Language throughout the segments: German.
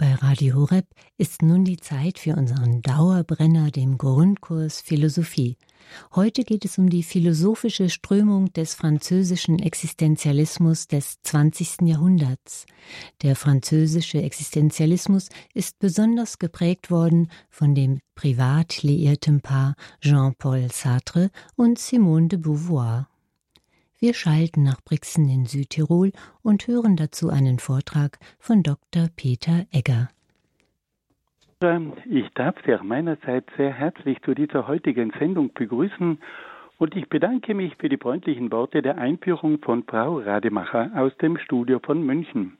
Bei Radio Horeb ist nun die Zeit für unseren Dauerbrenner, dem Grundkurs Philosophie. Heute geht es um die philosophische Strömung des französischen Existenzialismus des 20. Jahrhunderts. Der französische Existenzialismus ist besonders geprägt worden von dem privat liierten Paar Jean-Paul Sartre und Simone de Beauvoir. Wir schalten nach Brixen in Südtirol und hören dazu einen Vortrag von Dr. Peter Egger. Ich darf Sie auch meinerseits sehr herzlich zu dieser heutigen Sendung begrüßen und ich bedanke mich für die freundlichen Worte der Einführung von Frau Rademacher aus dem Studio von München.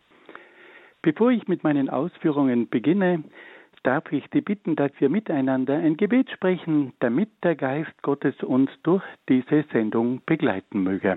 Bevor ich mit meinen Ausführungen beginne, darf ich Sie bitten, dass wir miteinander ein Gebet sprechen, damit der Geist Gottes uns durch diese Sendung begleiten möge.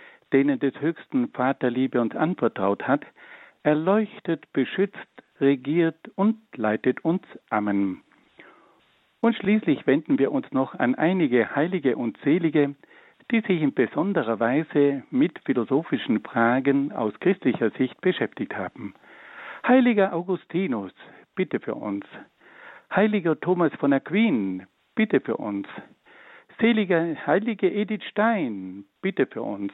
denen des höchsten Vaterliebe uns anvertraut hat, erleuchtet, beschützt, regiert und leitet uns. Amen. Und schließlich wenden wir uns noch an einige Heilige und Selige, die sich in besonderer Weise mit philosophischen Fragen aus christlicher Sicht beschäftigt haben. Heiliger Augustinus, bitte für uns. Heiliger Thomas von Aquin, bitte für uns. Seliger Heilige Edith Stein, bitte für uns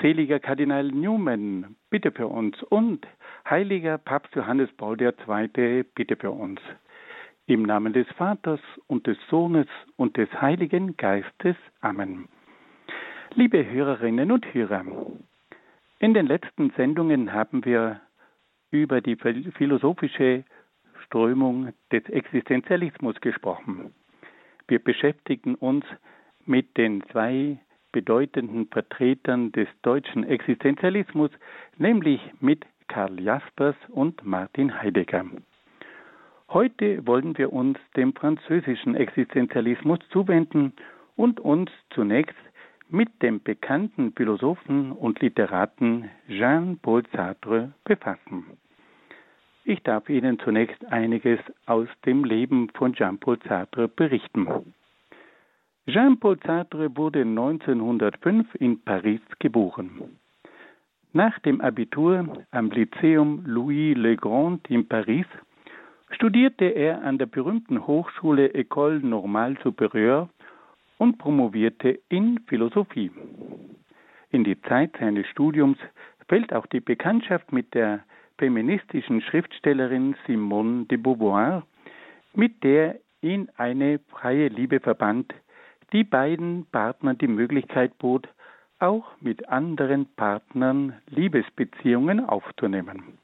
seliger Kardinal Newman, bitte für uns. Und heiliger Papst Johannes Paul II, bitte für uns. Im Namen des Vaters und des Sohnes und des Heiligen Geistes. Amen. Liebe Hörerinnen und Hörer, in den letzten Sendungen haben wir über die philosophische Strömung des Existenzialismus gesprochen. Wir beschäftigen uns mit den zwei bedeutenden Vertretern des deutschen Existenzialismus, nämlich mit Karl Jaspers und Martin Heidegger. Heute wollen wir uns dem französischen Existenzialismus zuwenden und uns zunächst mit dem bekannten Philosophen und Literaten Jean-Paul Sartre befassen. Ich darf Ihnen zunächst einiges aus dem Leben von Jean-Paul Sartre berichten. Jean-Paul Sartre wurde 1905 in Paris geboren. Nach dem Abitur am Lyceum Louis Le Grand in Paris studierte er an der berühmten Hochschule École Normale Supérieure und promovierte in Philosophie. In die Zeit seines Studiums fällt auch die Bekanntschaft mit der feministischen Schriftstellerin Simone de Beauvoir, mit der ihn eine freie Liebe verband, die beiden Partnern die Möglichkeit bot, auch mit anderen Partnern Liebesbeziehungen aufzunehmen.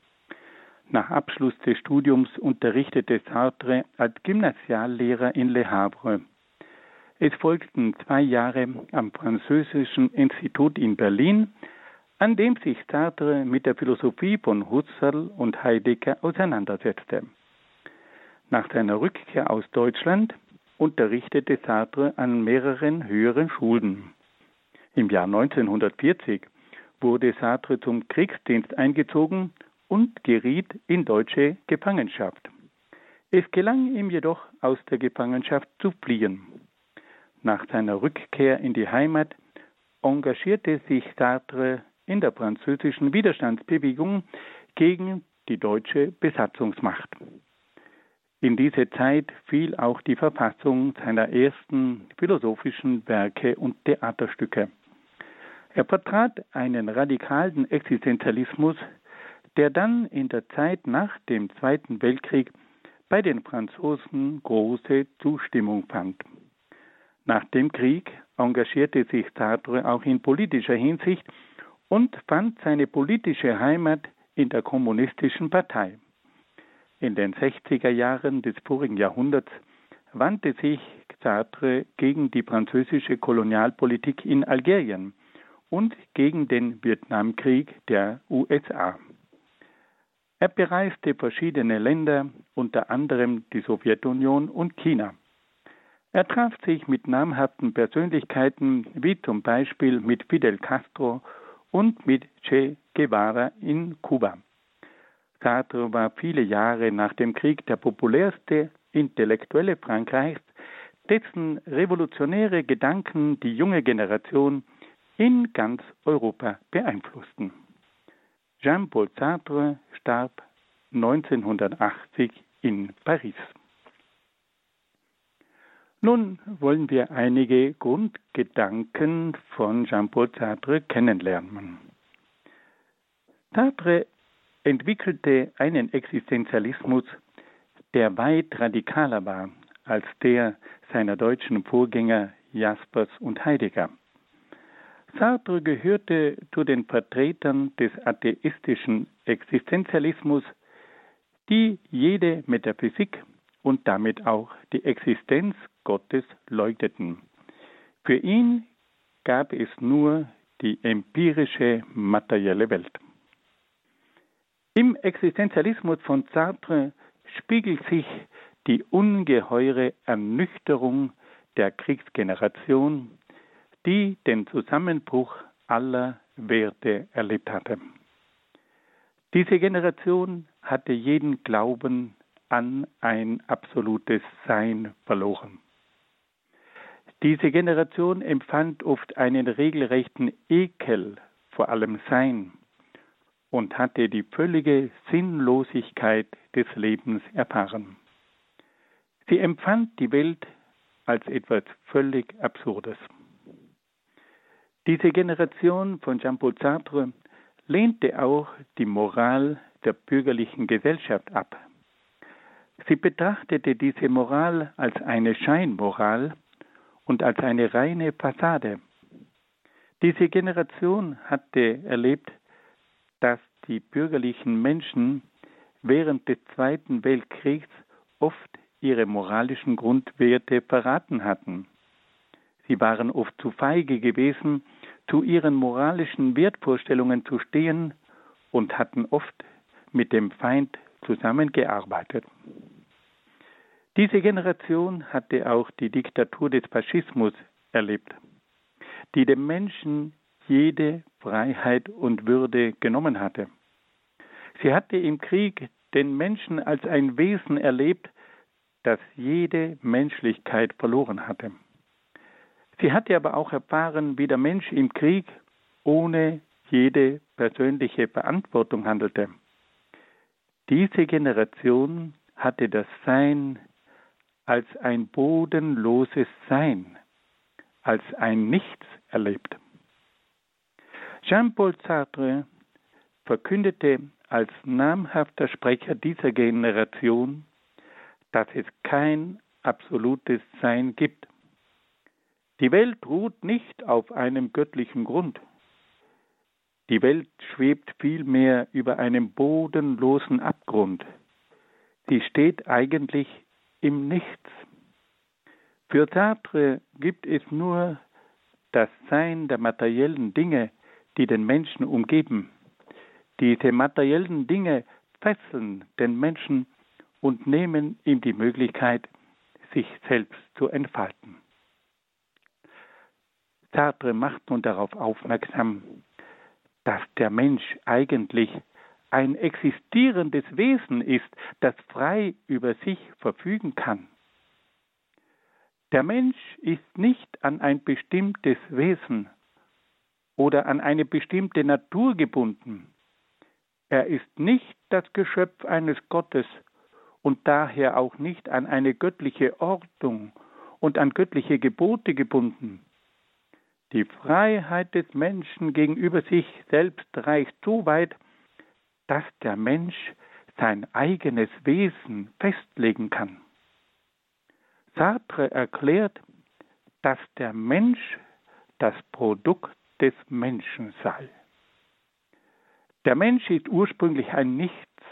Nach Abschluss des Studiums unterrichtete Sartre als Gymnasiallehrer in Le Havre. Es folgten zwei Jahre am Französischen Institut in Berlin, an dem sich Sartre mit der Philosophie von Husserl und Heidegger auseinandersetzte. Nach seiner Rückkehr aus Deutschland unterrichtete Sartre an mehreren höheren Schulen. Im Jahr 1940 wurde Sartre zum Kriegsdienst eingezogen und geriet in deutsche Gefangenschaft. Es gelang ihm jedoch, aus der Gefangenschaft zu fliehen. Nach seiner Rückkehr in die Heimat engagierte sich Sartre in der französischen Widerstandsbewegung gegen die deutsche Besatzungsmacht. In diese Zeit fiel auch die Verfassung seiner ersten philosophischen Werke und Theaterstücke. Er vertrat einen radikalen Existenzialismus, der dann in der Zeit nach dem Zweiten Weltkrieg bei den Franzosen große Zustimmung fand. Nach dem Krieg engagierte sich Sartre auch in politischer Hinsicht und fand seine politische Heimat in der kommunistischen Partei. In den 60er Jahren des vorigen Jahrhunderts wandte sich Sartre gegen die französische Kolonialpolitik in Algerien und gegen den Vietnamkrieg der USA. Er bereiste verschiedene Länder, unter anderem die Sowjetunion und China. Er traf sich mit namhaften Persönlichkeiten wie zum Beispiel mit Fidel Castro und mit Che Guevara in Kuba. Sartre war viele Jahre nach dem Krieg der populärste Intellektuelle Frankreichs, dessen revolutionäre Gedanken die junge Generation in ganz Europa beeinflussten. Jean-Paul Sartre starb 1980 in Paris. Nun wollen wir einige Grundgedanken von Jean-Paul Sartre kennenlernen. Sartre entwickelte einen Existenzialismus, der weit radikaler war als der seiner deutschen Vorgänger Jaspers und Heidegger. Sartre gehörte zu den Vertretern des atheistischen Existenzialismus, die jede Metaphysik und damit auch die Existenz Gottes leuchteten. Für ihn gab es nur die empirische materielle Welt. Im Existenzialismus von Sartre spiegelt sich die ungeheure Ernüchterung der Kriegsgeneration, die den Zusammenbruch aller Werte erlebt hatte. Diese Generation hatte jeden Glauben an ein absolutes Sein verloren. Diese Generation empfand oft einen regelrechten Ekel vor allem Sein und hatte die völlige Sinnlosigkeit des Lebens erfahren. Sie empfand die Welt als etwas völlig Absurdes. Diese Generation von Jean-Paul Sartre lehnte auch die Moral der bürgerlichen Gesellschaft ab. Sie betrachtete diese Moral als eine Scheinmoral, und als eine reine Fassade. Diese Generation hatte erlebt, die bürgerlichen Menschen während des Zweiten Weltkriegs oft ihre moralischen Grundwerte verraten hatten. Sie waren oft zu feige gewesen, zu ihren moralischen Wertvorstellungen zu stehen und hatten oft mit dem Feind zusammengearbeitet. Diese Generation hatte auch die Diktatur des Faschismus erlebt, die dem Menschen jede Freiheit und Würde genommen hatte. Sie hatte im Krieg den Menschen als ein Wesen erlebt, das jede Menschlichkeit verloren hatte. Sie hatte aber auch erfahren, wie der Mensch im Krieg ohne jede persönliche Verantwortung handelte. Diese Generation hatte das Sein als ein bodenloses Sein, als ein Nichts erlebt. Jean-Paul Sartre verkündete als namhafter Sprecher dieser Generation, dass es kein absolutes Sein gibt. Die Welt ruht nicht auf einem göttlichen Grund. Die Welt schwebt vielmehr über einem bodenlosen Abgrund. Sie steht eigentlich im Nichts. Für Sartre gibt es nur das Sein der materiellen Dinge, die den Menschen umgeben. Diese materiellen Dinge fesseln den Menschen und nehmen ihm die Möglichkeit, sich selbst zu entfalten. Sartre macht nun darauf aufmerksam, dass der Mensch eigentlich ein existierendes Wesen ist, das frei über sich verfügen kann. Der Mensch ist nicht an ein bestimmtes Wesen oder an eine bestimmte Natur gebunden. Er ist nicht das Geschöpf eines Gottes und daher auch nicht an eine göttliche Ordnung und an göttliche Gebote gebunden. Die Freiheit des Menschen gegenüber sich selbst reicht so weit, dass der Mensch sein eigenes Wesen festlegen kann. Sartre erklärt, dass der Mensch das Produkt des Menschen sei. Der Mensch ist ursprünglich ein Nichts,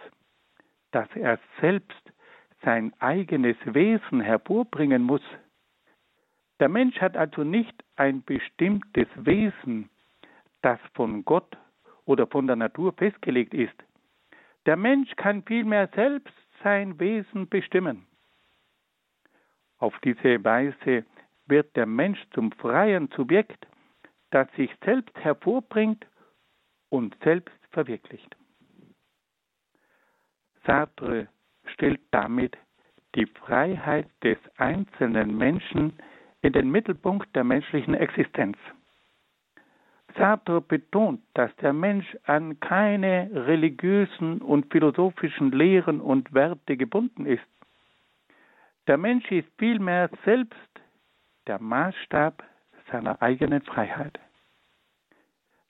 dass er selbst sein eigenes Wesen hervorbringen muss. Der Mensch hat also nicht ein bestimmtes Wesen, das von Gott oder von der Natur festgelegt ist. Der Mensch kann vielmehr selbst sein Wesen bestimmen. Auf diese Weise wird der Mensch zum freien Subjekt, das sich selbst hervorbringt und selbst verwirklicht. Sartre stellt damit die Freiheit des einzelnen Menschen in den Mittelpunkt der menschlichen Existenz. Sartre betont, dass der Mensch an keine religiösen und philosophischen Lehren und Werte gebunden ist. Der Mensch ist vielmehr selbst der Maßstab seiner eigenen Freiheit.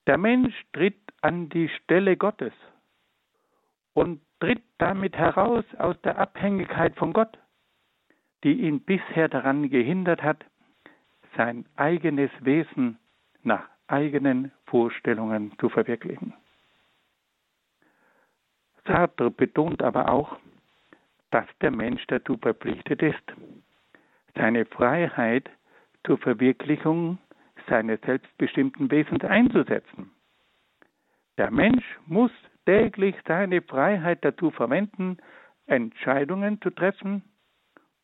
Der Mensch tritt an die Stelle Gottes und tritt damit heraus aus der Abhängigkeit von Gott, die ihn bisher daran gehindert hat, sein eigenes Wesen nach eigenen Vorstellungen zu verwirklichen. Sartre betont aber auch, dass der Mensch dazu verpflichtet ist, seine Freiheit zur Verwirklichung seines selbstbestimmten Wesens einzusetzen. Der Mensch muss täglich seine Freiheit dazu verwenden, Entscheidungen zu treffen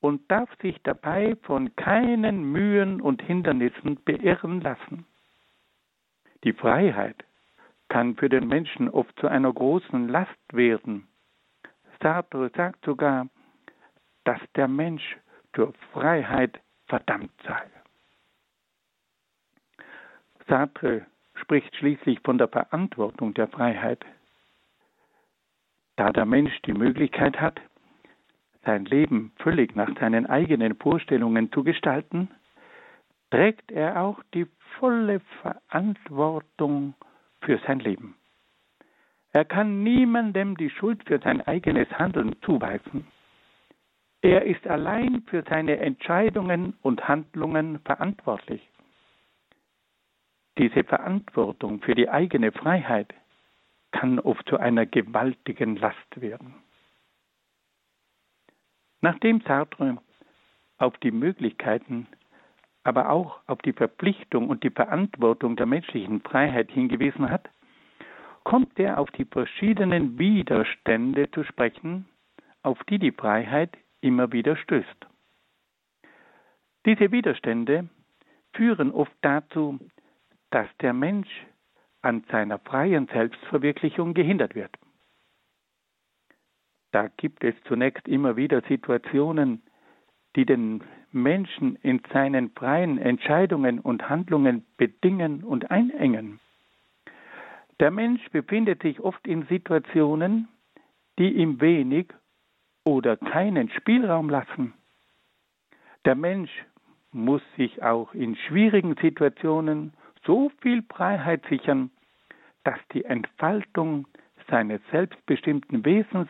und darf sich dabei von keinen Mühen und Hindernissen beirren lassen. Die Freiheit kann für den Menschen oft zu einer großen Last werden. Sartre sagt sogar, dass der Mensch zur Freiheit verdammt sei. Sartre spricht schließlich von der Verantwortung der Freiheit. Da der Mensch die Möglichkeit hat, sein Leben völlig nach seinen eigenen Vorstellungen zu gestalten, trägt er auch die volle Verantwortung für sein Leben. Er kann niemandem die Schuld für sein eigenes Handeln zuweisen. Er ist allein für seine Entscheidungen und Handlungen verantwortlich. Diese Verantwortung für die eigene Freiheit kann oft zu einer gewaltigen Last werden. Nachdem Sartre auf die Möglichkeiten, aber auch auf die Verpflichtung und die Verantwortung der menschlichen Freiheit hingewiesen hat, kommt er auf die verschiedenen Widerstände zu sprechen, auf die die Freiheit immer wieder stößt. Diese Widerstände führen oft dazu, dass der Mensch an seiner freien Selbstverwirklichung gehindert wird. Da gibt es zunächst immer wieder Situationen, die den Menschen in seinen freien Entscheidungen und Handlungen bedingen und einengen. Der Mensch befindet sich oft in Situationen, die ihm wenig oder keinen Spielraum lassen. Der Mensch muss sich auch in schwierigen Situationen so viel Freiheit sichern, dass die Entfaltung seines selbstbestimmten Wesens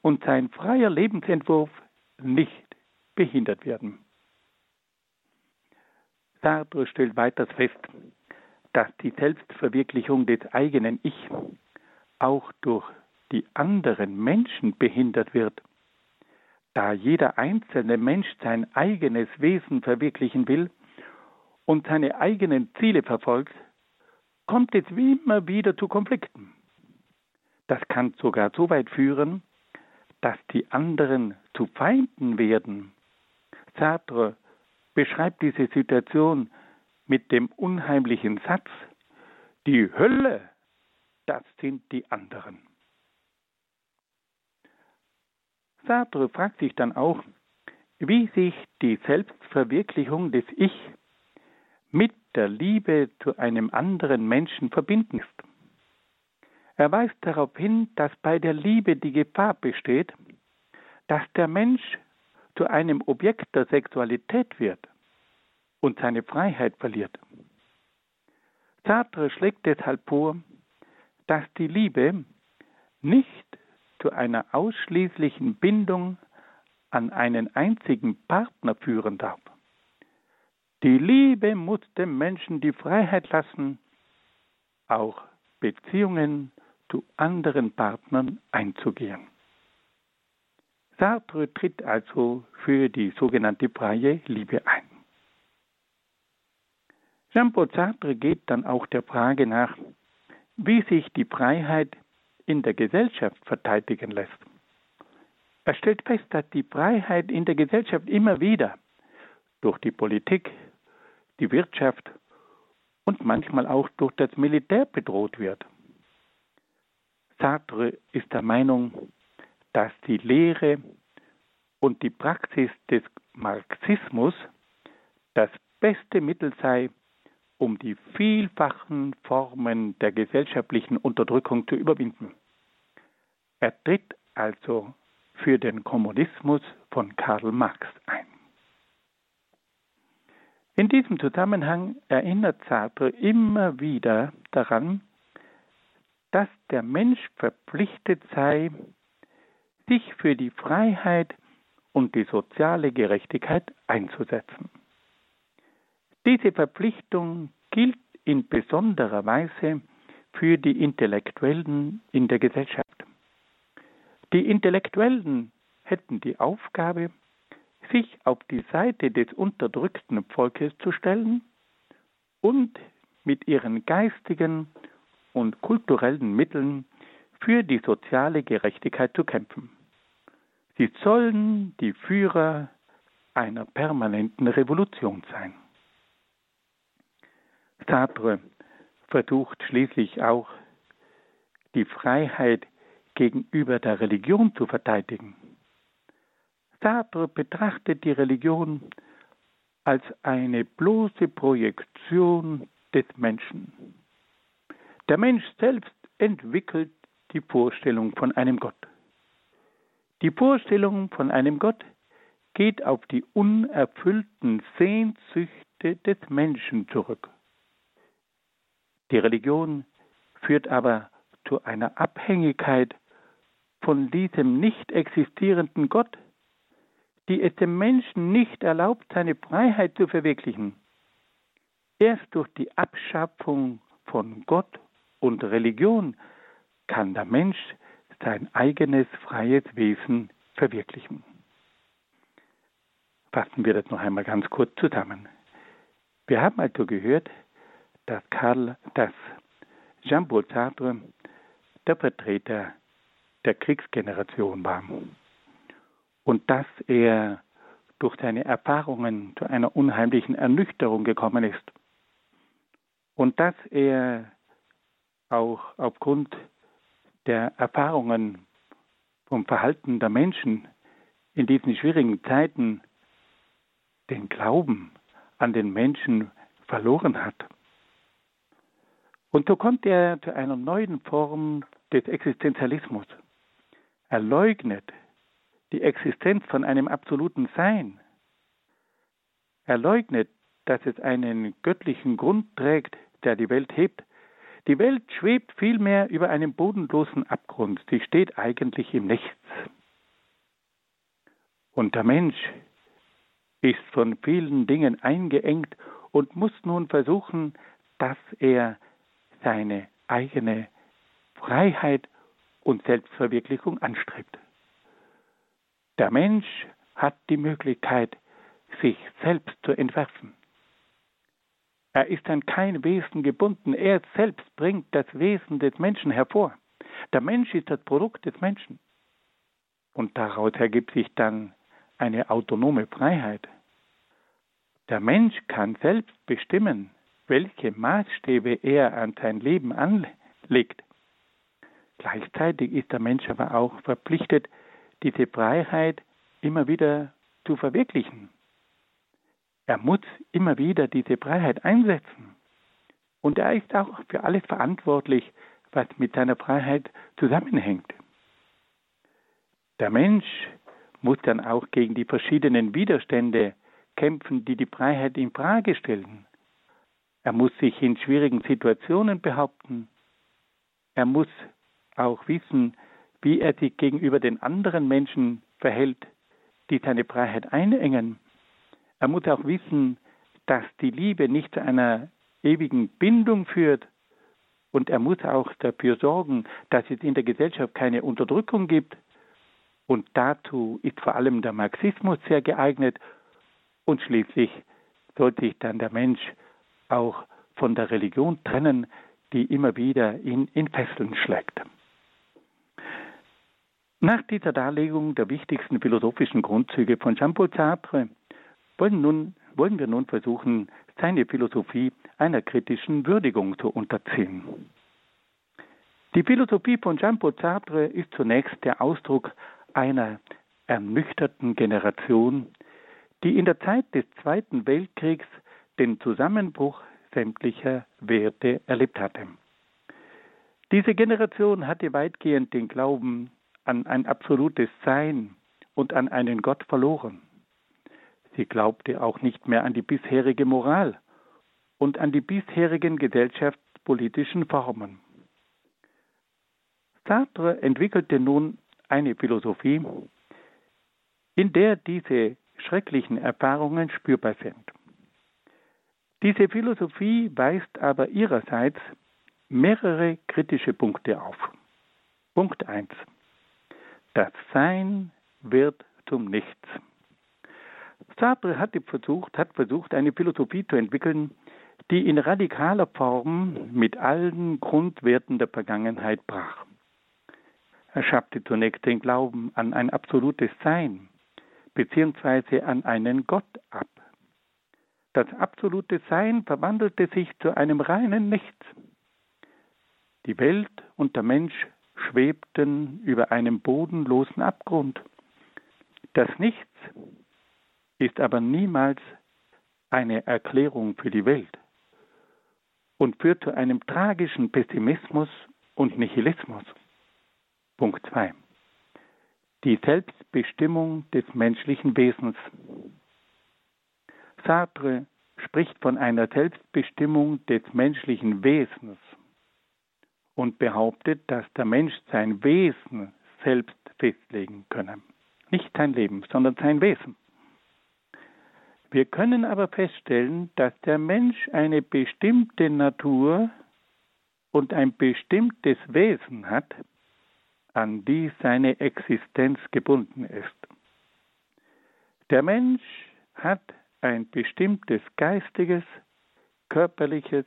und sein freier Lebensentwurf nicht behindert werden. Sartre stellt weiters fest, dass die Selbstverwirklichung des eigenen Ich auch durch die anderen Menschen behindert wird. Da jeder einzelne Mensch sein eigenes Wesen verwirklichen will, und seine eigenen Ziele verfolgt, kommt es wie immer wieder zu Konflikten. Das kann sogar so weit führen, dass die anderen zu Feinden werden. Sartre beschreibt diese Situation mit dem unheimlichen Satz, die Hölle, das sind die anderen. Sartre fragt sich dann auch, wie sich die Selbstverwirklichung des Ich mit der Liebe zu einem anderen Menschen verbinden ist. Er weist darauf hin, dass bei der Liebe die Gefahr besteht, dass der Mensch zu einem Objekt der Sexualität wird und seine Freiheit verliert. Sartre schlägt deshalb vor, dass die Liebe nicht zu einer ausschließlichen Bindung an einen einzigen Partner führen darf. Die Liebe muss dem Menschen die Freiheit lassen, auch Beziehungen zu anderen Partnern einzugehen. Sartre tritt also für die sogenannte freie Liebe ein. Jean-Paul Sartre geht dann auch der Frage nach, wie sich die Freiheit in der Gesellschaft verteidigen lässt. Er stellt fest, dass die Freiheit in der Gesellschaft immer wieder durch die Politik, die Wirtschaft und manchmal auch durch das Militär bedroht wird. Sartre ist der Meinung, dass die Lehre und die Praxis des Marxismus das beste Mittel sei, um die vielfachen Formen der gesellschaftlichen Unterdrückung zu überwinden. Er tritt also für den Kommunismus von Karl Marx ein. In diesem Zusammenhang erinnert Sartre immer wieder daran, dass der Mensch verpflichtet sei, sich für die Freiheit und die soziale Gerechtigkeit einzusetzen. Diese Verpflichtung gilt in besonderer Weise für die Intellektuellen in der Gesellschaft. Die Intellektuellen hätten die Aufgabe, sich auf die Seite des unterdrückten Volkes zu stellen und mit ihren geistigen und kulturellen Mitteln für die soziale Gerechtigkeit zu kämpfen. Sie sollen die Führer einer permanenten Revolution sein. Sartre versucht schließlich auch, die Freiheit gegenüber der Religion zu verteidigen. Sartre betrachtet die Religion als eine bloße Projektion des Menschen. Der Mensch selbst entwickelt die Vorstellung von einem Gott. Die Vorstellung von einem Gott geht auf die unerfüllten Sehnsüchte des Menschen zurück. Die Religion führt aber zu einer Abhängigkeit von diesem nicht existierenden Gott, die es dem Menschen nicht erlaubt, seine Freiheit zu verwirklichen. Erst durch die Abschaffung von Gott und Religion kann der Mensch sein eigenes freies Wesen verwirklichen. Fassen wir das noch einmal ganz kurz zusammen. Wir haben also gehört, dass Karl, dass Jean-Paul Sartre der Vertreter der Kriegsgeneration war und dass er durch seine Erfahrungen zu einer unheimlichen Ernüchterung gekommen ist und dass er auch aufgrund der Erfahrungen vom Verhalten der Menschen in diesen schwierigen Zeiten den Glauben an den Menschen verloren hat. Und so kommt er zu einer neuen Form des Existenzialismus. Er leugnet die Existenz von einem absoluten Sein. Er leugnet, dass es einen göttlichen Grund trägt, der die Welt hebt. Die Welt schwebt vielmehr über einem bodenlosen Abgrund. Sie steht eigentlich im Nichts. Und der Mensch ist von vielen Dingen eingeengt und muss nun versuchen, dass er seine eigene Freiheit und Selbstverwirklichung anstrebt. Der Mensch hat die Möglichkeit, sich selbst zu entwerfen. Er ist an kein Wesen gebunden. Er selbst bringt das Wesen des Menschen hervor. Der Mensch ist das Produkt des Menschen. Und daraus ergibt sich dann eine autonome Freiheit. Der Mensch kann selbst bestimmen, welche Maßstäbe er an sein Leben anlegt. Gleichzeitig ist der Mensch aber auch verpflichtet, diese Freiheit immer wieder zu verwirklichen. Er muss immer wieder diese Freiheit einsetzen. Und er ist auch für alles verantwortlich, was mit seiner Freiheit zusammenhängt. Der Mensch muss dann auch gegen die verschiedenen Widerstände kämpfen, die die Freiheit in Frage stellen. Er muss sich in schwierigen Situationen behaupten. Er muss auch wissen, wie er sich gegenüber den anderen Menschen verhält, die seine Freiheit einengen. Er muss auch wissen, dass die Liebe nicht zu einer ewigen Bindung führt, und er muss auch dafür sorgen, dass es in der Gesellschaft keine Unterdrückung gibt. Und dazu ist vor allem der Marxismus sehr geeignet. Und schließlich soll sich dann der Mensch auch von der Religion trennen, die immer wieder ihn in Fesseln schlägt. Nach dieser Darlegung der wichtigsten philosophischen Grundzüge von Jean-Paul Sartre wollen, nun, wollen wir nun versuchen, seine Philosophie einer kritischen Würdigung zu unterziehen. Die Philosophie von Jean-Paul Sartre ist zunächst der Ausdruck einer ernüchterten Generation, die in der Zeit des Zweiten Weltkriegs den Zusammenbruch sämtlicher Werte erlebt hatte. Diese Generation hatte weitgehend den Glauben an ein absolutes Sein und an einen Gott verloren. Sie glaubte auch nicht mehr an die bisherige Moral und an die bisherigen gesellschaftspolitischen Formen. Sartre entwickelte nun eine Philosophie, in der diese schrecklichen Erfahrungen spürbar sind. Diese Philosophie weist aber ihrerseits mehrere kritische Punkte auf. Punkt 1. Das Sein wird zum Nichts. Sartre hat versucht, hat versucht, eine Philosophie zu entwickeln, die in radikaler Form mit allen Grundwerten der Vergangenheit brach. Er schaffte zunächst den Glauben an ein absolutes Sein beziehungsweise an einen Gott ab. Das absolute Sein verwandelte sich zu einem reinen Nichts. Die Welt und der Mensch schwebten über einem bodenlosen Abgrund. Das Nichts ist aber niemals eine Erklärung für die Welt und führt zu einem tragischen Pessimismus und Nihilismus. Punkt 2. Die Selbstbestimmung des menschlichen Wesens. Sartre spricht von einer Selbstbestimmung des menschlichen Wesens und behauptet, dass der Mensch sein Wesen selbst festlegen könne. Nicht sein Leben, sondern sein Wesen. Wir können aber feststellen, dass der Mensch eine bestimmte Natur und ein bestimmtes Wesen hat, an die seine Existenz gebunden ist. Der Mensch hat ein bestimmtes geistiges, körperliches,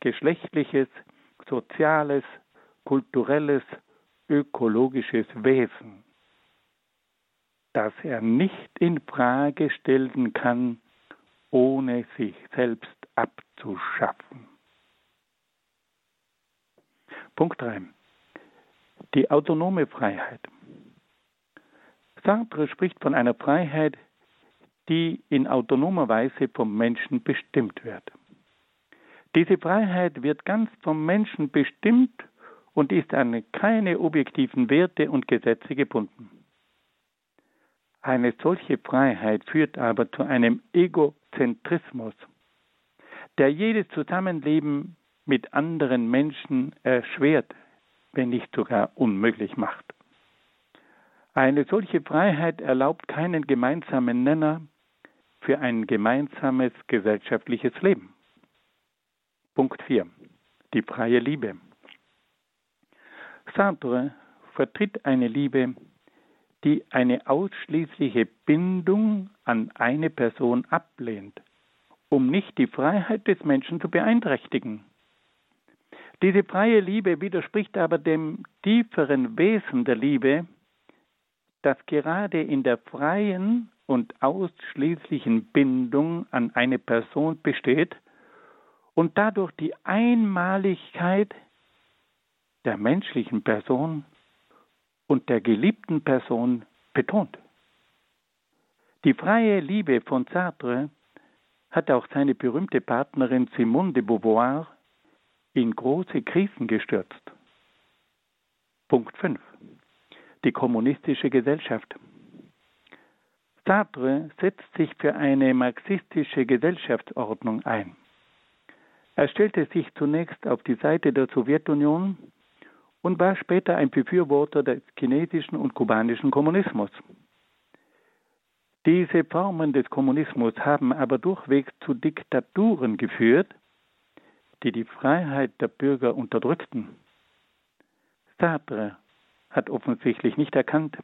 geschlechtliches, soziales, kulturelles, ökologisches Wesen das er nicht in Frage stellen kann, ohne sich selbst abzuschaffen. Punkt 3. Die autonome Freiheit. Sartre spricht von einer Freiheit, die in autonomer Weise vom Menschen bestimmt wird. Diese Freiheit wird ganz vom Menschen bestimmt und ist an keine objektiven Werte und Gesetze gebunden. Eine solche Freiheit führt aber zu einem Egozentrismus, der jedes Zusammenleben mit anderen Menschen erschwert, wenn nicht sogar unmöglich macht. Eine solche Freiheit erlaubt keinen gemeinsamen Nenner für ein gemeinsames gesellschaftliches Leben. Punkt 4. Die freie Liebe. Sartre vertritt eine Liebe, die eine ausschließliche Bindung an eine Person ablehnt, um nicht die Freiheit des Menschen zu beeinträchtigen. Diese freie Liebe widerspricht aber dem tieferen Wesen der Liebe, das gerade in der freien und ausschließlichen Bindung an eine Person besteht und dadurch die Einmaligkeit der menschlichen Person und der geliebten Person betont. Die freie Liebe von Sartre hat auch seine berühmte Partnerin Simone de Beauvoir in große Krisen gestürzt. Punkt 5. Die kommunistische Gesellschaft. Sartre setzt sich für eine marxistische Gesellschaftsordnung ein. Er stellte sich zunächst auf die Seite der Sowjetunion und war später ein Befürworter des chinesischen und kubanischen Kommunismus. Diese Formen des Kommunismus haben aber durchweg zu Diktaturen geführt, die die Freiheit der Bürger unterdrückten. Sartre hat offensichtlich nicht erkannt,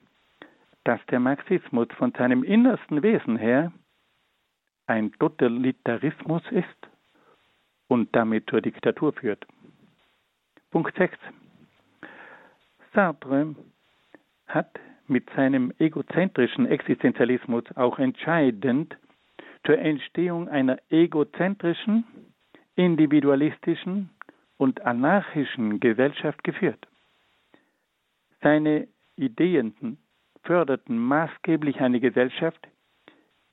dass der Marxismus von seinem innersten Wesen her ein Totalitarismus ist und damit zur Diktatur führt. Punkt 6. Sartre hat mit seinem egozentrischen Existenzialismus auch entscheidend zur Entstehung einer egozentrischen, individualistischen und anarchischen Gesellschaft geführt. Seine Ideen förderten maßgeblich eine Gesellschaft,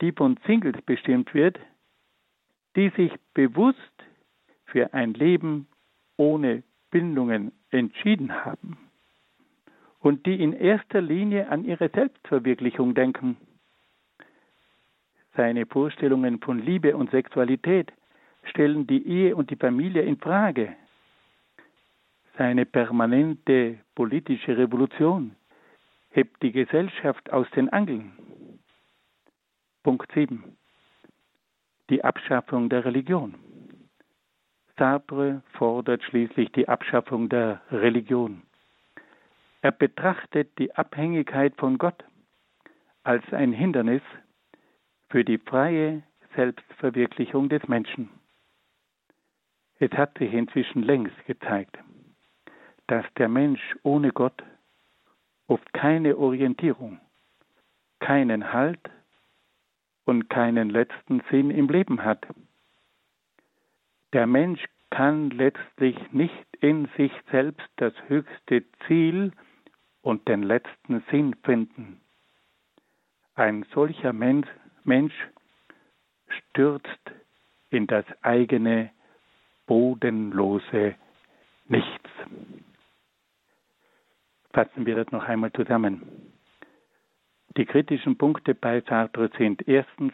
die von Singles bestimmt wird, die sich bewusst für ein Leben ohne Bindungen entschieden haben und die in erster Linie an ihre Selbstverwirklichung denken. Seine Vorstellungen von Liebe und Sexualität stellen die Ehe und die Familie in Frage. Seine permanente politische Revolution hebt die Gesellschaft aus den Angeln. Punkt 7. Die Abschaffung der Religion. Sartre fordert schließlich die Abschaffung der Religion. Er betrachtet die Abhängigkeit von Gott als ein Hindernis für die freie Selbstverwirklichung des Menschen. Es hat sich inzwischen längst gezeigt, dass der Mensch ohne Gott oft keine Orientierung, keinen Halt und keinen letzten Sinn im Leben hat. Der Mensch kann letztlich nicht in sich selbst das höchste Ziel und den letzten Sinn finden. Ein solcher Mensch, Mensch stürzt in das eigene bodenlose Nichts. Fassen wir das noch einmal zusammen. Die kritischen Punkte bei Sartre sind erstens,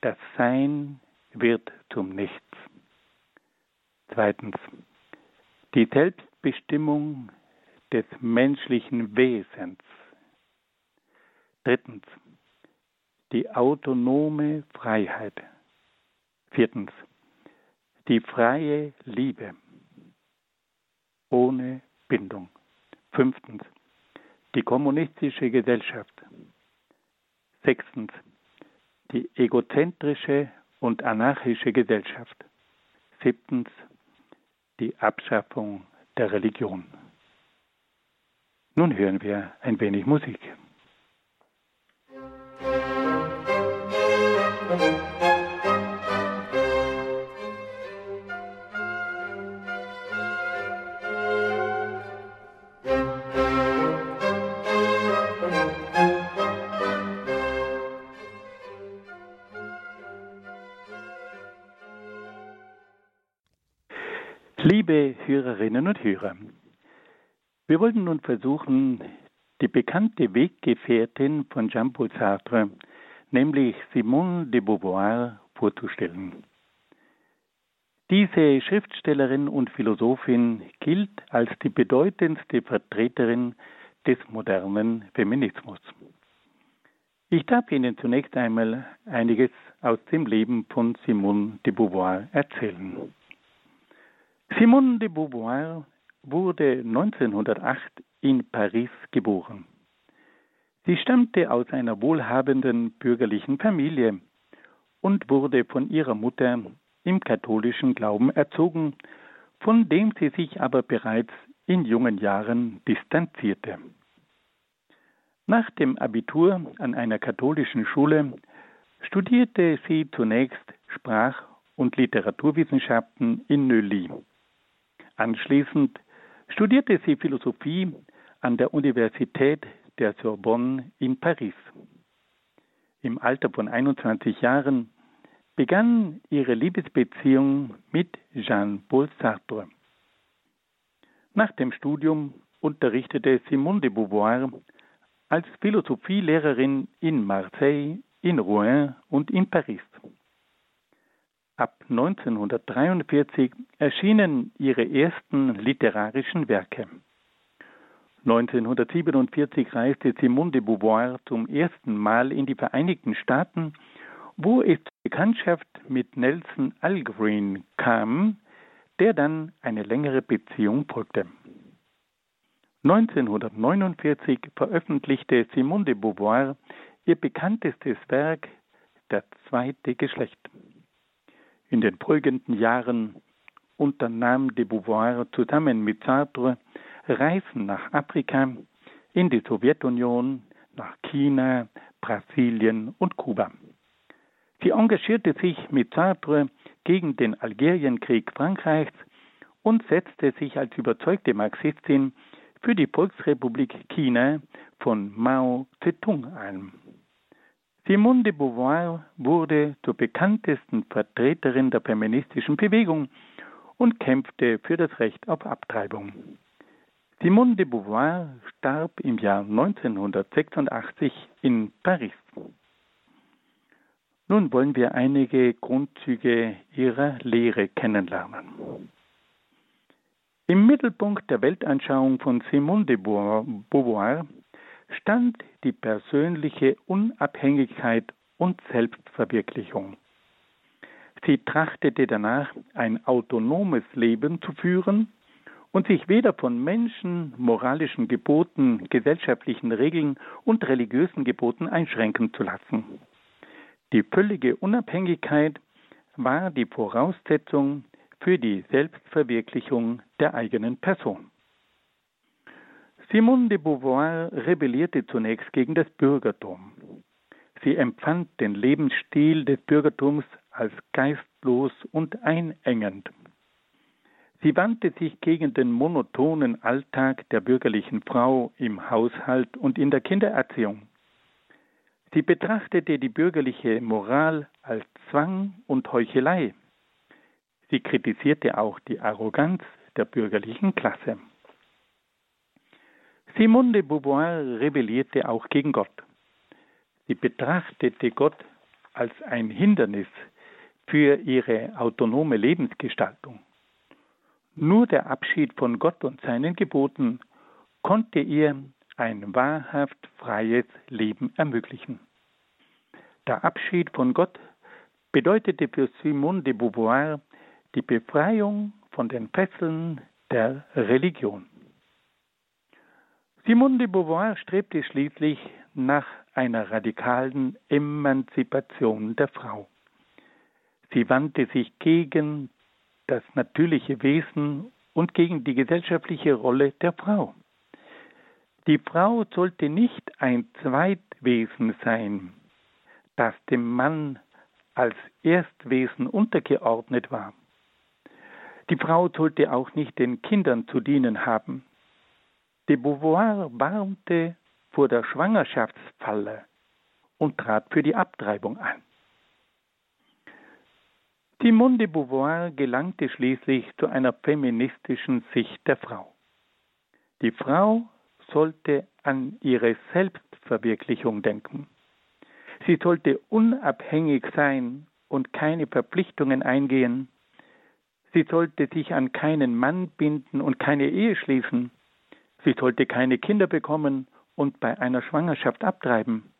das Sein wird zum Nichts. Zweitens, die Selbstbestimmung des menschlichen Wesens. Drittens, die autonome Freiheit. Viertens, die freie Liebe ohne Bindung. Fünftens, die kommunistische Gesellschaft. Sechstens, die egozentrische und anarchische Gesellschaft. Siebtens, die Abschaffung der Religion. Nun hören wir ein wenig Musik. Hörerinnen und Hörer, wir wollten nun versuchen, die bekannte Weggefährtin von Jean-Paul Sartre, nämlich Simone de Beauvoir, vorzustellen. Diese Schriftstellerin und Philosophin gilt als die bedeutendste Vertreterin des modernen Feminismus. Ich darf Ihnen zunächst einmal einiges aus dem Leben von Simone de Beauvoir erzählen. Simone de Beauvoir wurde 1908 in Paris geboren. Sie stammte aus einer wohlhabenden bürgerlichen Familie und wurde von ihrer Mutter im katholischen Glauben erzogen, von dem sie sich aber bereits in jungen Jahren distanzierte. Nach dem Abitur an einer katholischen Schule studierte sie zunächst Sprach- und Literaturwissenschaften in Neuilly. Anschließend studierte sie Philosophie an der Universität der Sorbonne in Paris. Im Alter von 21 Jahren begann ihre Liebesbeziehung mit Jean-Paul Sartre. Nach dem Studium unterrichtete Simone de Beauvoir als Philosophielehrerin in Marseille, in Rouen und in Paris. Ab 1943 erschienen ihre ersten literarischen Werke. 1947 reiste Simone de Beauvoir zum ersten Mal in die Vereinigten Staaten, wo es zur Bekanntschaft mit Nelson Algren kam, der dann eine längere Beziehung folgte. 1949 veröffentlichte Simone de Beauvoir ihr bekanntestes Werk Der zweite Geschlecht. In den folgenden Jahren unternahm de Beauvoir zusammen mit Sartre Reisen nach Afrika, in die Sowjetunion, nach China, Brasilien und Kuba. Sie engagierte sich mit Sartre gegen den Algerienkrieg Frankreichs und setzte sich als überzeugte Marxistin für die Volksrepublik China von Mao Zedong ein. Simone de Beauvoir wurde zur bekanntesten Vertreterin der feministischen Bewegung und kämpfte für das Recht auf Abtreibung. Simone de Beauvoir starb im Jahr 1986 in Paris. Nun wollen wir einige Grundzüge ihrer Lehre kennenlernen. Im Mittelpunkt der Weltanschauung von Simone de Beauvoir stand die persönliche Unabhängigkeit und Selbstverwirklichung. Sie trachtete danach, ein autonomes Leben zu führen und sich weder von Menschen, moralischen Geboten, gesellschaftlichen Regeln und religiösen Geboten einschränken zu lassen. Die völlige Unabhängigkeit war die Voraussetzung für die Selbstverwirklichung der eigenen Person. Simone de Beauvoir rebellierte zunächst gegen das Bürgertum. Sie empfand den Lebensstil des Bürgertums als geistlos und einengend. Sie wandte sich gegen den monotonen Alltag der bürgerlichen Frau im Haushalt und in der Kindererziehung. Sie betrachtete die bürgerliche Moral als Zwang und Heuchelei. Sie kritisierte auch die Arroganz der bürgerlichen Klasse. Simone de Beauvoir rebellierte auch gegen Gott. Sie betrachtete Gott als ein Hindernis für ihre autonome Lebensgestaltung. Nur der Abschied von Gott und seinen Geboten konnte ihr ein wahrhaft freies Leben ermöglichen. Der Abschied von Gott bedeutete für Simone de Beauvoir die Befreiung von den Fesseln der Religion. Simone de Beauvoir strebte schließlich nach einer radikalen Emanzipation der Frau. Sie wandte sich gegen das natürliche Wesen und gegen die gesellschaftliche Rolle der Frau. Die Frau sollte nicht ein Zweitwesen sein, das dem Mann als Erstwesen untergeordnet war. Die Frau sollte auch nicht den Kindern zu dienen haben. De Beauvoir warnte vor der Schwangerschaftsfalle und trat für die Abtreibung ein. Simone de Beauvoir gelangte schließlich zu einer feministischen Sicht der Frau. Die Frau sollte an ihre Selbstverwirklichung denken. Sie sollte unabhängig sein und keine Verpflichtungen eingehen. Sie sollte sich an keinen Mann binden und keine Ehe schließen. Sie sollte keine Kinder bekommen und bei einer Schwangerschaft abtreiben.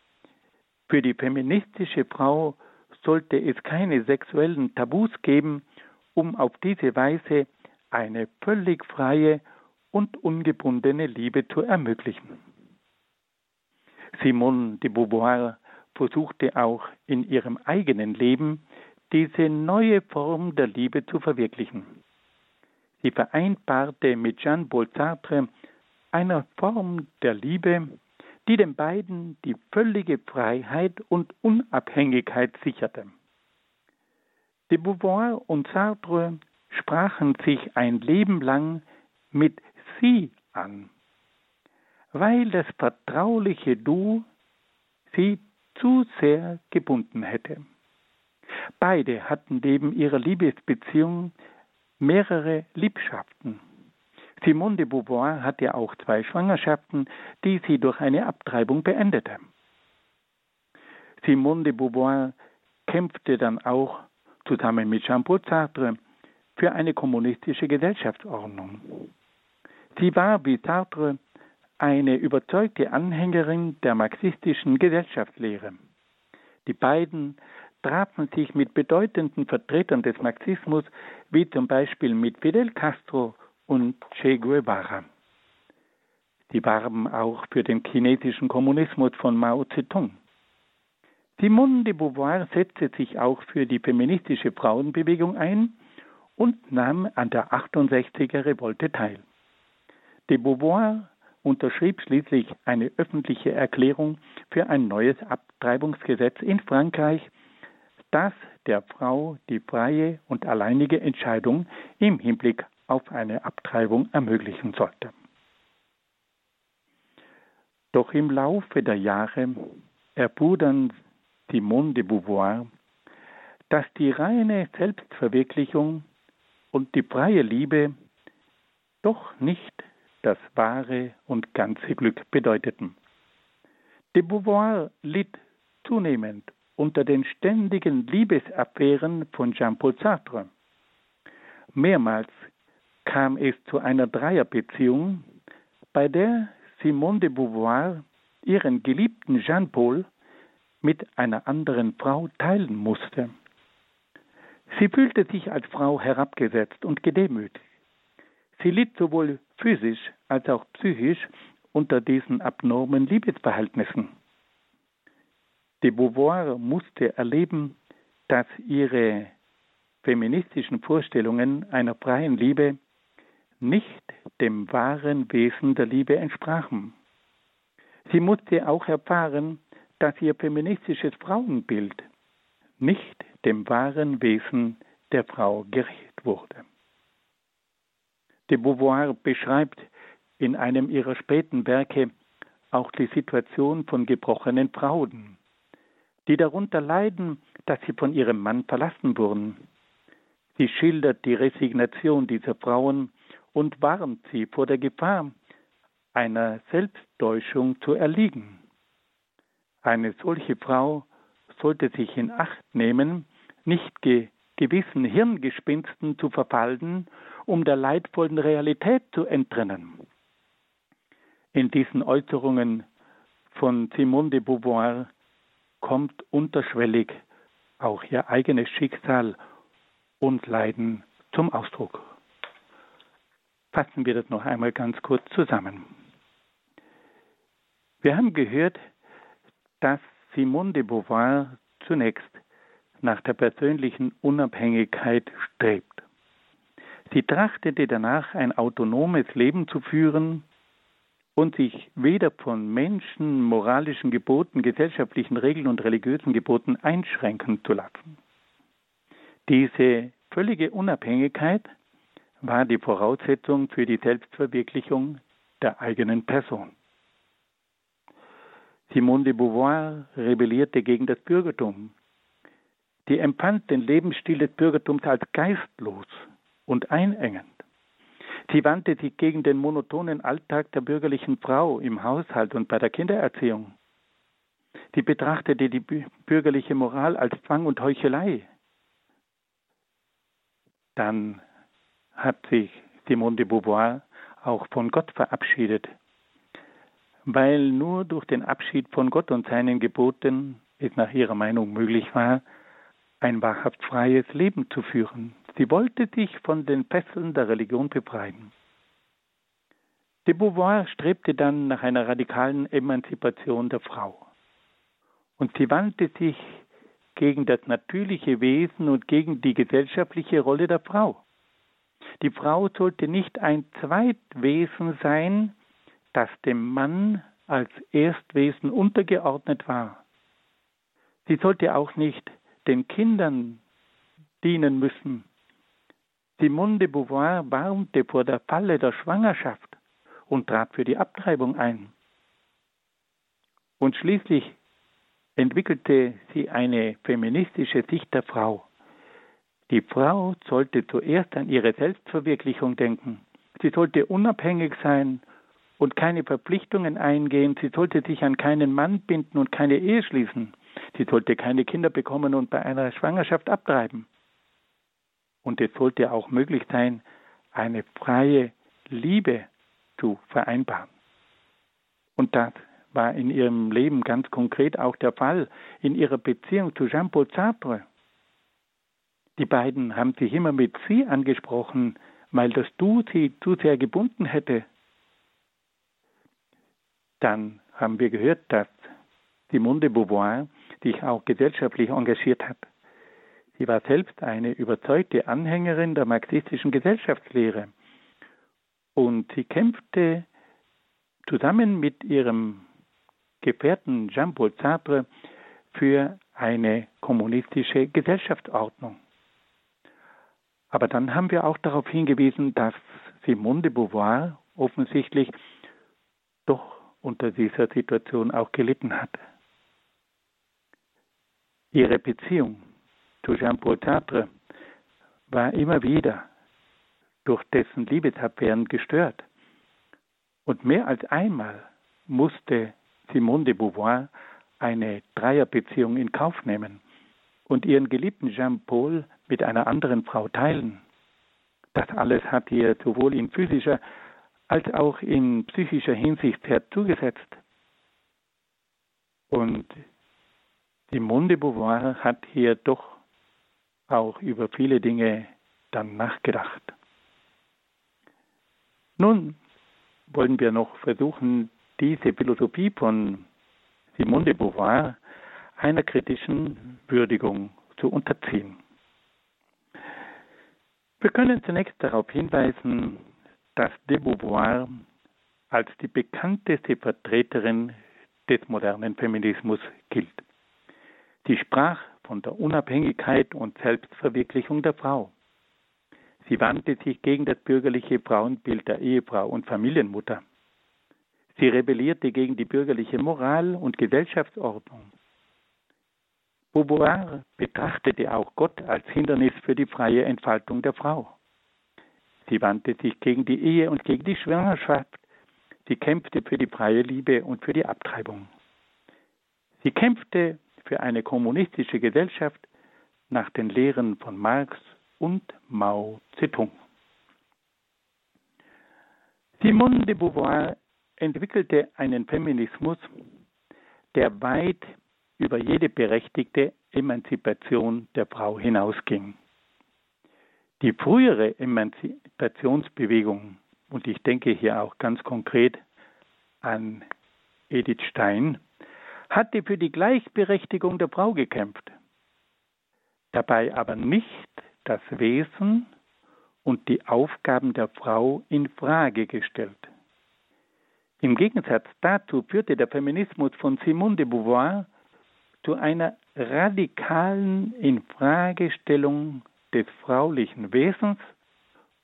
Für die feministische Frau sollte es keine sexuellen Tabus geben, um auf diese Weise eine völlig freie und ungebundene Liebe zu ermöglichen. Simone de Beauvoir versuchte auch in ihrem eigenen Leben diese neue Form der Liebe zu verwirklichen. Sie vereinbarte mit Jean-Paul Sartre eine Form der Liebe, die den beiden die völlige Freiheit und Unabhängigkeit sicherte. De Beauvoir und Sartre sprachen sich ein Leben lang mit Sie an, weil das vertrauliche Du sie zu sehr gebunden hätte. Beide hatten neben ihrer Liebesbeziehung mehrere Liebschaften. Simone de Beauvoir hatte auch zwei Schwangerschaften, die sie durch eine Abtreibung beendete. Simone de Beauvoir kämpfte dann auch zusammen mit Jean-Paul Sartre für eine kommunistische Gesellschaftsordnung. Sie war wie Sartre eine überzeugte Anhängerin der marxistischen Gesellschaftslehre. Die beiden trafen sich mit bedeutenden Vertretern des Marxismus, wie zum Beispiel mit Fidel Castro und Che Guevara. Sie warben auch für den chinesischen Kommunismus von Mao Zedong. Simone de Beauvoir setzte sich auch für die feministische Frauenbewegung ein und nahm an der 68er Revolte teil. De Beauvoir unterschrieb schließlich eine öffentliche Erklärung für ein neues Abtreibungsgesetz in Frankreich, das der Frau die freie und alleinige Entscheidung im Hinblick auf eine Abtreibung ermöglichen sollte. Doch im Laufe der Jahre erfuhr dann Simone de Beauvoir, dass die reine Selbstverwirklichung und die freie Liebe doch nicht das wahre und ganze Glück bedeuteten. De Beauvoir litt zunehmend unter den ständigen Liebesaffären von Jean-Paul Sartre. Mehrmals kam es zu einer Dreierbeziehung, bei der Simone de Beauvoir ihren geliebten Jean-Paul mit einer anderen Frau teilen musste. Sie fühlte sich als Frau herabgesetzt und gedemütigt. Sie litt sowohl physisch als auch psychisch unter diesen abnormen Liebesverhältnissen. De Beauvoir musste erleben, dass ihre feministischen Vorstellungen einer freien Liebe nicht dem wahren Wesen der Liebe entsprachen. Sie musste auch erfahren, dass ihr feministisches Frauenbild nicht dem wahren Wesen der Frau gerecht wurde. De Beauvoir beschreibt in einem ihrer späten Werke auch die Situation von gebrochenen Frauen, die darunter leiden, dass sie von ihrem Mann verlassen wurden. Sie schildert die Resignation dieser Frauen und warnt sie vor der Gefahr, einer Selbsttäuschung zu erliegen. Eine solche Frau sollte sich in Acht nehmen, nicht ge gewissen Hirngespinsten zu verfallen, um der leidvollen Realität zu entrinnen. In diesen Äußerungen von Simone de Beauvoir kommt unterschwellig auch ihr eigenes Schicksal und Leiden zum Ausdruck. Fassen wir das noch einmal ganz kurz zusammen. Wir haben gehört, dass Simone de Beauvoir zunächst nach der persönlichen Unabhängigkeit strebt. Sie trachtete danach, ein autonomes Leben zu führen und sich weder von Menschen, moralischen Geboten, gesellschaftlichen Regeln und religiösen Geboten einschränken zu lassen. Diese völlige Unabhängigkeit war die Voraussetzung für die Selbstverwirklichung der eigenen Person. Simone de Beauvoir rebellierte gegen das Bürgertum. Die empfand den Lebensstil des Bürgertums als geistlos und einengend. Sie wandte sich gegen den monotonen Alltag der bürgerlichen Frau im Haushalt und bei der Kindererziehung. Sie betrachtete die bürgerliche Moral als Zwang und Heuchelei. Dann hat sich Simone de Beauvoir auch von Gott verabschiedet weil nur durch den Abschied von Gott und seinen Geboten es nach ihrer Meinung möglich war, ein wahrhaft freies Leben zu führen. Sie wollte sich von den Fesseln der Religion befreien. De Beauvoir strebte dann nach einer radikalen Emanzipation der Frau. Und sie wandte sich gegen das natürliche Wesen und gegen die gesellschaftliche Rolle der Frau. Die Frau sollte nicht ein Zweitwesen sein, das dem Mann als Erstwesen untergeordnet war. Sie sollte auch nicht den Kindern dienen müssen. Simone de Beauvoir warnte vor der Falle der Schwangerschaft und trat für die Abtreibung ein. Und schließlich entwickelte sie eine feministische Sicht der Frau. Die Frau sollte zuerst an ihre Selbstverwirklichung denken. Sie sollte unabhängig sein und keine Verpflichtungen eingehen. Sie sollte sich an keinen Mann binden und keine Ehe schließen. Sie sollte keine Kinder bekommen und bei einer Schwangerschaft abtreiben. Und es sollte auch möglich sein, eine freie Liebe zu vereinbaren. Und das war in ihrem Leben ganz konkret auch der Fall in ihrer Beziehung zu Jean-Paul Sartre. Die beiden haben sich immer mit Sie angesprochen, weil das Du sie zu sehr gebunden hätte. Dann haben wir gehört, dass Simone de Beauvoir sich auch gesellschaftlich engagiert hat. Sie war selbst eine überzeugte Anhängerin der marxistischen Gesellschaftslehre und sie kämpfte zusammen mit ihrem Gefährten Jean-Paul Sartre für eine kommunistische Gesellschaftsordnung. Aber dann haben wir auch darauf hingewiesen, dass Simone de Beauvoir offensichtlich doch unter dieser Situation auch gelitten hat. Ihre Beziehung zu Jean-Paul Sartre war immer wieder durch dessen Liebesabwehren gestört. Und mehr als einmal musste Simone de Beauvoir eine Dreierbeziehung in Kauf nehmen und ihren geliebten Jean-Paul mit einer anderen Frau teilen. Das alles hat ihr sowohl in physischer als auch in psychischer Hinsicht sehr zugesetzt. Und Simone de Beauvoir hat hier doch auch über viele Dinge dann nachgedacht. Nun wollen wir noch versuchen, diese Philosophie von Simone de Beauvoir einer kritischen Würdigung zu unterziehen. Wir können zunächst darauf hinweisen, dass de Beauvoir als die bekannteste Vertreterin des modernen Feminismus gilt. Sie sprach von der Unabhängigkeit und Selbstverwirklichung der Frau. Sie wandte sich gegen das bürgerliche Frauenbild der Ehefrau und Familienmutter. Sie rebellierte gegen die bürgerliche Moral und Gesellschaftsordnung. Beauvoir betrachtete auch Gott als Hindernis für die freie Entfaltung der Frau. Sie wandte sich gegen die Ehe und gegen die Schwangerschaft. Sie kämpfte für die freie Liebe und für die Abtreibung. Sie kämpfte für eine kommunistische Gesellschaft nach den Lehren von Marx und Mao Zedong. Simone de Beauvoir entwickelte einen Feminismus, der weit über jede berechtigte Emanzipation der Frau hinausging. Die frühere Emanzipationsbewegung, und ich denke hier auch ganz konkret an Edith Stein, hatte für die Gleichberechtigung der Frau gekämpft, dabei aber nicht das Wesen und die Aufgaben der Frau in Frage gestellt. Im Gegensatz dazu führte der Feminismus von Simone de Beauvoir zu einer radikalen Infragestellung des fraulichen Wesens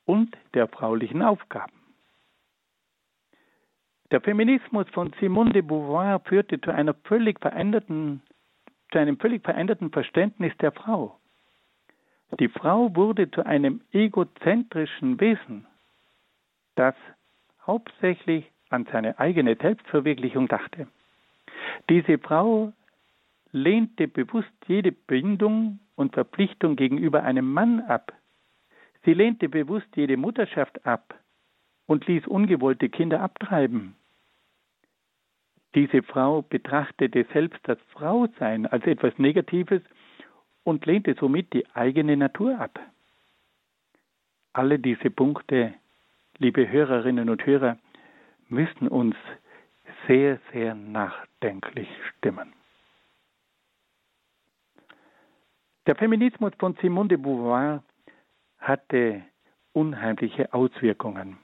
und der fraulichen Aufgaben. Der Feminismus von Simone de Beauvoir führte zu völlig zu einem völlig veränderten Verständnis der Frau. Die Frau wurde zu einem egozentrischen Wesen, das hauptsächlich an seine eigene Selbstverwirklichung dachte. Diese Frau lehnte bewusst jede Bindung und Verpflichtung gegenüber einem Mann ab. Sie lehnte bewusst jede Mutterschaft ab und ließ ungewollte Kinder abtreiben. Diese Frau betrachtete selbst das Frausein als etwas Negatives und lehnte somit die eigene Natur ab. Alle diese Punkte, liebe Hörerinnen und Hörer, müssen uns sehr, sehr nachdenklich stimmen. Der Feminismus von Simone de Beauvoir hatte unheimliche Auswirkungen.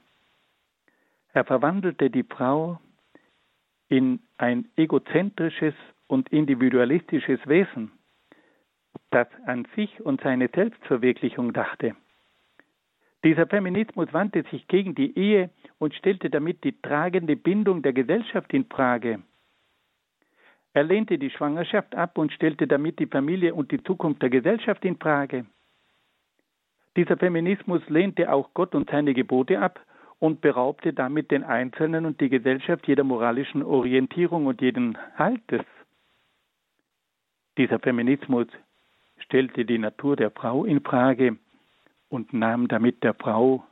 Er verwandelte die Frau in ein egozentrisches und individualistisches Wesen, das an sich und seine Selbstverwirklichung dachte. Dieser Feminismus wandte sich gegen die Ehe und stellte damit die tragende Bindung der Gesellschaft in Frage. Er lehnte die Schwangerschaft ab und stellte damit die Familie und die Zukunft der Gesellschaft in Frage. Dieser Feminismus lehnte auch Gott und seine Gebote ab und beraubte damit den Einzelnen und die Gesellschaft jeder moralischen Orientierung und jeden Haltes. Dieser Feminismus stellte die Natur der Frau in Frage und nahm damit der Frau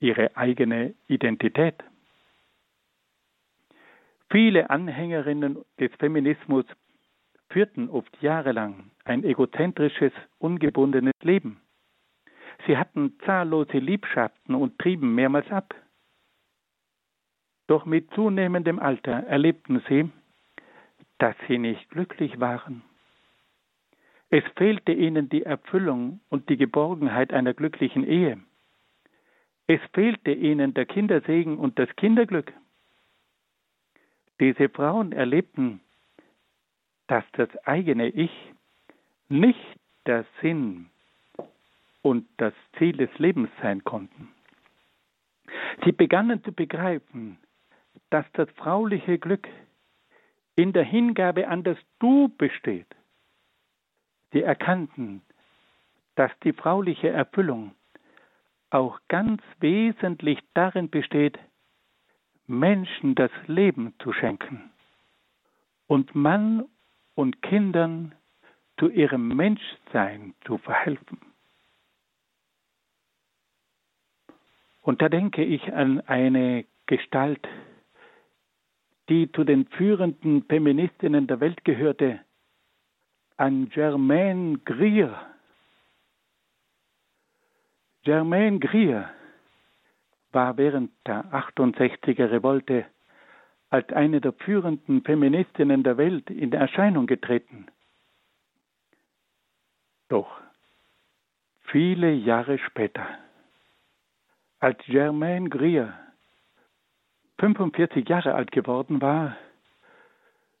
ihre eigene Identität. Viele Anhängerinnen des Feminismus führten oft jahrelang ein egozentrisches, ungebundenes Leben. Sie hatten zahllose Liebschaften und trieben mehrmals ab. Doch mit zunehmendem Alter erlebten sie, dass sie nicht glücklich waren. Es fehlte ihnen die Erfüllung und die Geborgenheit einer glücklichen Ehe. Es fehlte ihnen der Kindersegen und das Kinderglück. Diese Frauen erlebten, dass das eigene Ich nicht der Sinn und das Ziel des Lebens sein konnten. Sie begannen zu begreifen, dass das frauliche Glück in der Hingabe an das Du besteht. Sie erkannten, dass die frauliche Erfüllung auch ganz wesentlich darin besteht, Menschen das Leben zu schenken und Mann und Kindern zu ihrem Menschsein zu verhelfen. Und da denke ich an eine Gestalt, die zu den führenden Feministinnen der Welt gehörte, an Germaine Greer. Germaine Greer war während der 68er Revolte als eine der führenden Feministinnen der Welt in Erscheinung getreten. Doch viele Jahre später, als Germaine Greer 45 Jahre alt geworden war,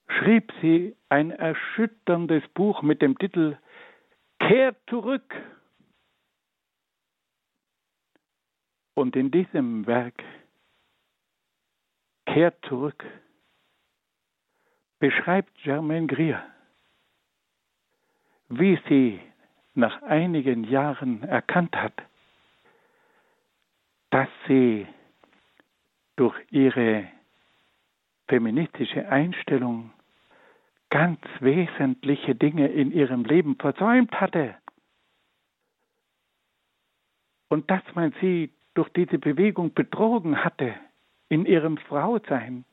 schrieb sie ein erschütterndes Buch mit dem Titel Kehr zurück. Und in diesem Werk Kehr zurück beschreibt Germaine Grier, wie sie nach einigen Jahren erkannt hat, dass sie durch ihre feministische Einstellung ganz wesentliche Dinge in ihrem Leben versäumt hatte. Und dass man sie durch diese Bewegung betrogen hatte in ihrem Frausein.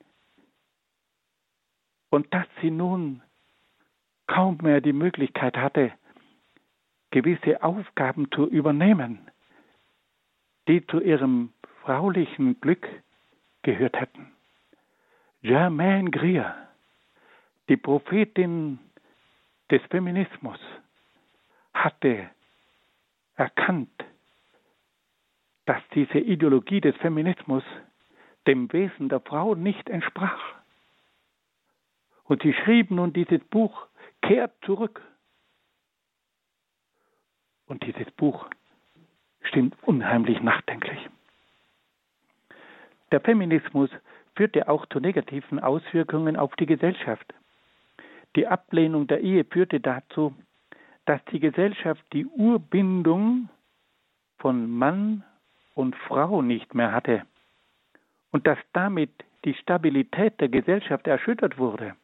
Und dass sie nun kaum mehr die Möglichkeit hatte, gewisse Aufgaben zu übernehmen, die zu ihrem fraulichen Glück gehört hätten. Germaine Greer, die Prophetin des Feminismus, hatte erkannt, dass diese Ideologie des Feminismus dem Wesen der Frau nicht entsprach. Und sie schrieb nun dieses Buch Kehrt zurück. Und dieses Buch stimmt unheimlich nachdenklich. Der Feminismus führte auch zu negativen Auswirkungen auf die Gesellschaft. Die Ablehnung der Ehe führte dazu, dass die Gesellschaft die Urbindung von Mann und Frau nicht mehr hatte und dass damit die Stabilität der Gesellschaft erschüttert wurde.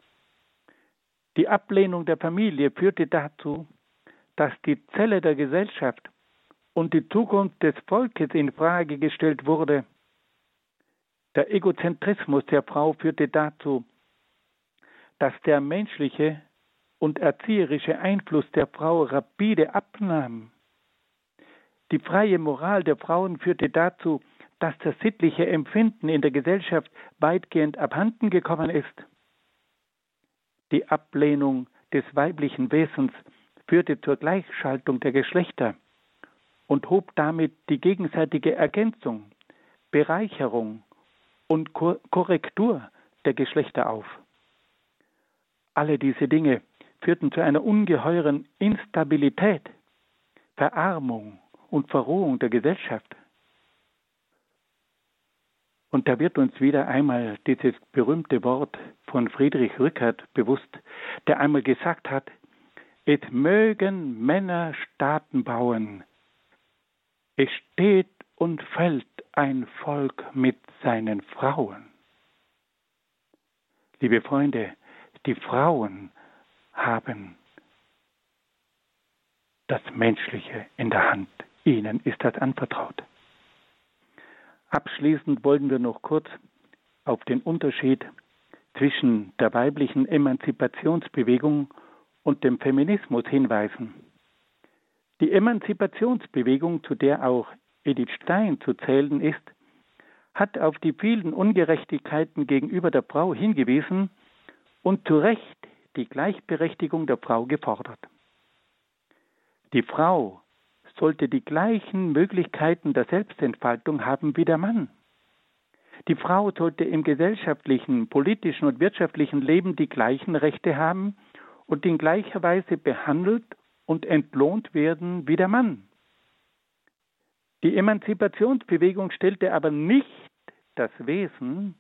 Die Ablehnung der Familie führte dazu, dass die Zelle der Gesellschaft und die Zukunft des Volkes in Frage gestellt wurde der Egozentrismus der Frau führte dazu, dass der menschliche und erzieherische Einfluss der Frau rapide abnahm. Die freie Moral der Frauen führte dazu, dass das sittliche Empfinden in der Gesellschaft weitgehend abhanden gekommen ist. Die Ablehnung des weiblichen Wesens führte zur Gleichschaltung der Geschlechter und hob damit die gegenseitige Ergänzung, Bereicherung und Korrektur der Geschlechter auf. Alle diese Dinge führten zu einer ungeheuren Instabilität, Verarmung und Verrohung der Gesellschaft. Und da wird uns wieder einmal dieses berühmte Wort von Friedrich Rückert bewusst, der einmal gesagt hat, es mögen Männer Staaten bauen, es steht und fällt ein Volk mit seinen Frauen. Liebe Freunde, die Frauen haben das Menschliche in der Hand. Ihnen ist das anvertraut. Abschließend wollen wir noch kurz auf den Unterschied zwischen der weiblichen Emanzipationsbewegung und dem Feminismus hinweisen. Die Emanzipationsbewegung, zu der auch Edith Stein zu zählen ist, hat auf die vielen Ungerechtigkeiten gegenüber der Frau hingewiesen und zu Recht die Gleichberechtigung der Frau gefordert. Die Frau sollte die gleichen Möglichkeiten der Selbstentfaltung haben wie der Mann. Die Frau sollte im gesellschaftlichen, politischen und wirtschaftlichen Leben die gleichen Rechte haben und in gleicher Weise behandelt und entlohnt werden wie der Mann. Die Emanzipationsbewegung stellte aber nicht das Wesen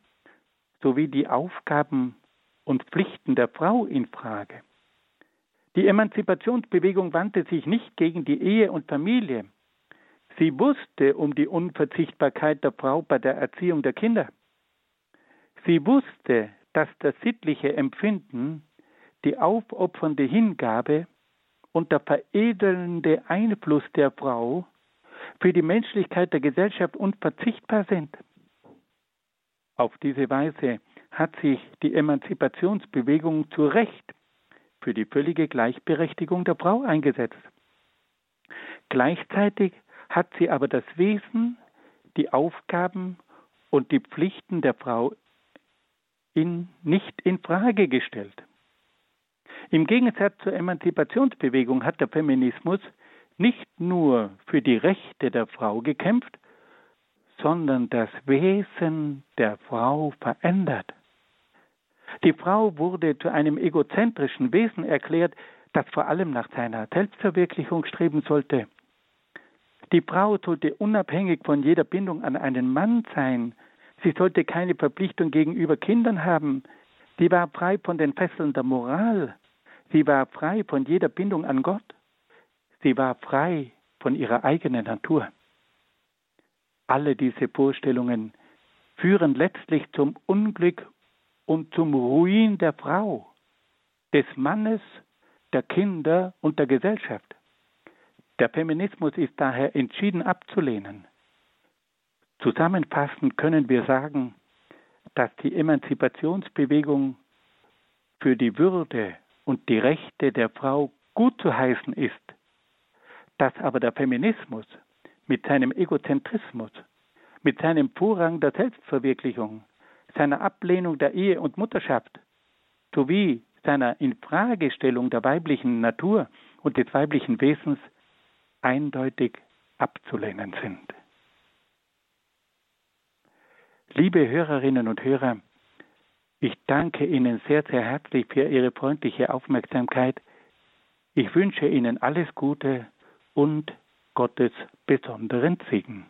sowie die Aufgaben und Pflichten der Frau in Frage. Die Emanzipationsbewegung wandte sich nicht gegen die Ehe und Familie. Sie wusste um die Unverzichtbarkeit der Frau bei der Erziehung der Kinder. Sie wusste, dass das sittliche Empfinden, die aufopfernde Hingabe und der veredelnde Einfluss der Frau für die Menschlichkeit der Gesellschaft unverzichtbar sind. Auf diese Weise hat sich die Emanzipationsbewegung zu Recht für die völlige Gleichberechtigung der Frau eingesetzt. Gleichzeitig hat sie aber das Wesen, die Aufgaben und die Pflichten der Frau in, nicht in Frage gestellt. Im Gegensatz zur Emanzipationsbewegung hat der Feminismus nicht nur für die Rechte der Frau gekämpft, sondern das Wesen der Frau verändert. Die Frau wurde zu einem egozentrischen Wesen erklärt, das vor allem nach seiner Selbstverwirklichung streben sollte. Die Frau sollte unabhängig von jeder Bindung an einen Mann sein. Sie sollte keine Verpflichtung gegenüber Kindern haben. Sie war frei von den Fesseln der Moral. Sie war frei von jeder Bindung an Gott. Sie war frei von ihrer eigenen Natur. Alle diese Vorstellungen führen letztlich zum Unglück und zum Ruin der Frau, des Mannes, der Kinder und der Gesellschaft. Der Feminismus ist daher entschieden abzulehnen. Zusammenfassend können wir sagen, dass die Emanzipationsbewegung für die Würde und die Rechte der Frau gut zu heißen ist, dass aber der Feminismus mit seinem Egozentrismus, mit seinem Vorrang der Selbstverwirklichung, seiner Ablehnung der Ehe und Mutterschaft sowie seiner Infragestellung der weiblichen Natur und des weiblichen Wesens eindeutig abzulehnen sind. Liebe Hörerinnen und Hörer, ich danke Ihnen sehr, sehr herzlich für Ihre freundliche Aufmerksamkeit. Ich wünsche Ihnen alles Gute und Gottes besonderen Segen.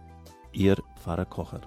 Ihr Pfarrer Kocher.